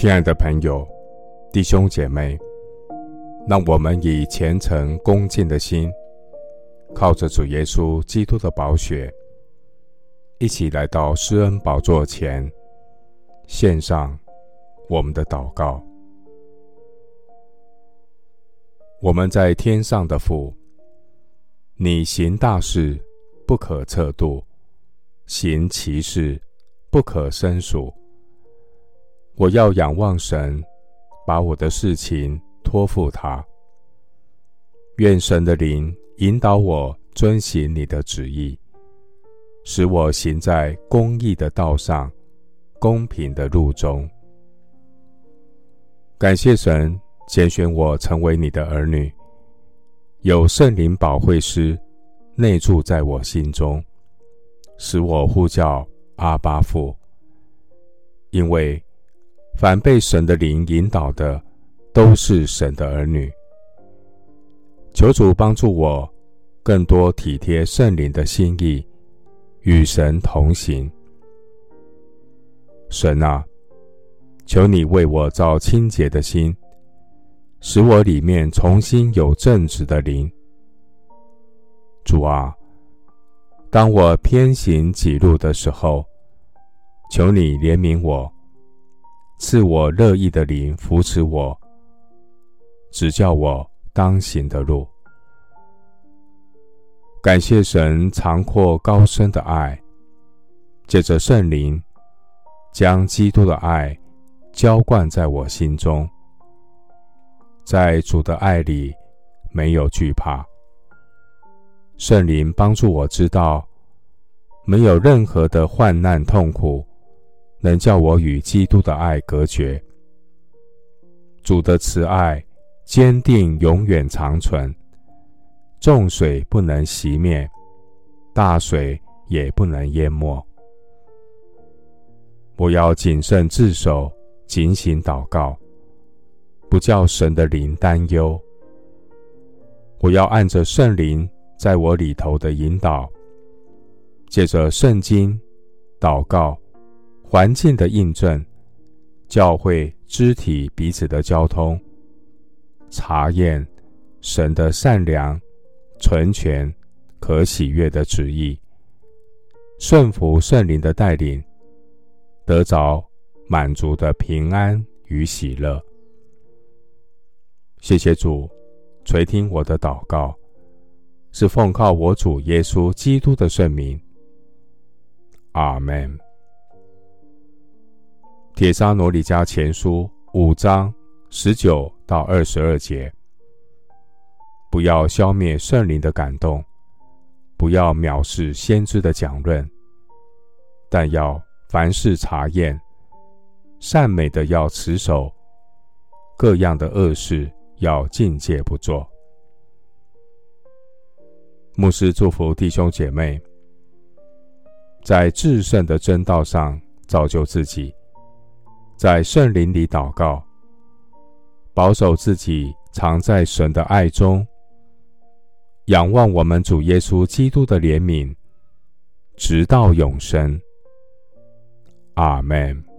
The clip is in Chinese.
亲爱的朋友、弟兄姐妹，让我们以虔诚恭敬的心，靠着主耶稣基督的宝血，一起来到施恩宝座前，献上我们的祷告。我们在天上的父，你行大事不可测度，行奇事不可胜数。我要仰望神，把我的事情托付他。愿神的灵引导我遵行你的旨意，使我行在公义的道上，公平的路中。感谢神拣选我成为你的儿女，有圣灵保惠师内住在我心中，使我呼叫阿巴父，因为。凡被神的灵引导的，都是神的儿女。求主帮助我，更多体贴圣灵的心意，与神同行。神啊，求你为我造清洁的心，使我里面重新有正直的灵。主啊，当我偏行己路的时候，求你怜悯我。赐我乐意的灵扶持我，指教我当行的路。感谢神长阔高深的爱，借着圣灵将基督的爱浇灌在我心中。在主的爱里没有惧怕。圣灵帮助我知道，没有任何的患难痛苦。能叫我与基督的爱隔绝。主的慈爱坚定，永远长存。众水不能熄灭，大水也不能淹没。我要谨慎自守，警醒祷告，不叫神的灵担忧。我要按着圣灵在我里头的引导，借着圣经祷告。环境的印证，教会肢体彼此的交通，查验神的善良、纯全、可喜悦的旨意，顺服圣灵的带领，得着满足的平安与喜乐。谢谢主垂听我的祷告，是奉靠我主耶稣基督的圣名。阿门。《铁沙罗尼迦前书》五章十九到二十二节：不要消灭圣灵的感动，不要藐视先知的讲论，但要凡事查验，善美的要持守，各样的恶事要禁戒不做。牧师祝福弟兄姐妹，在至圣的真道上造就自己。在圣灵里祷告，保守自己，藏在神的爱中，仰望我们主耶稣基督的怜悯，直到永生。阿门。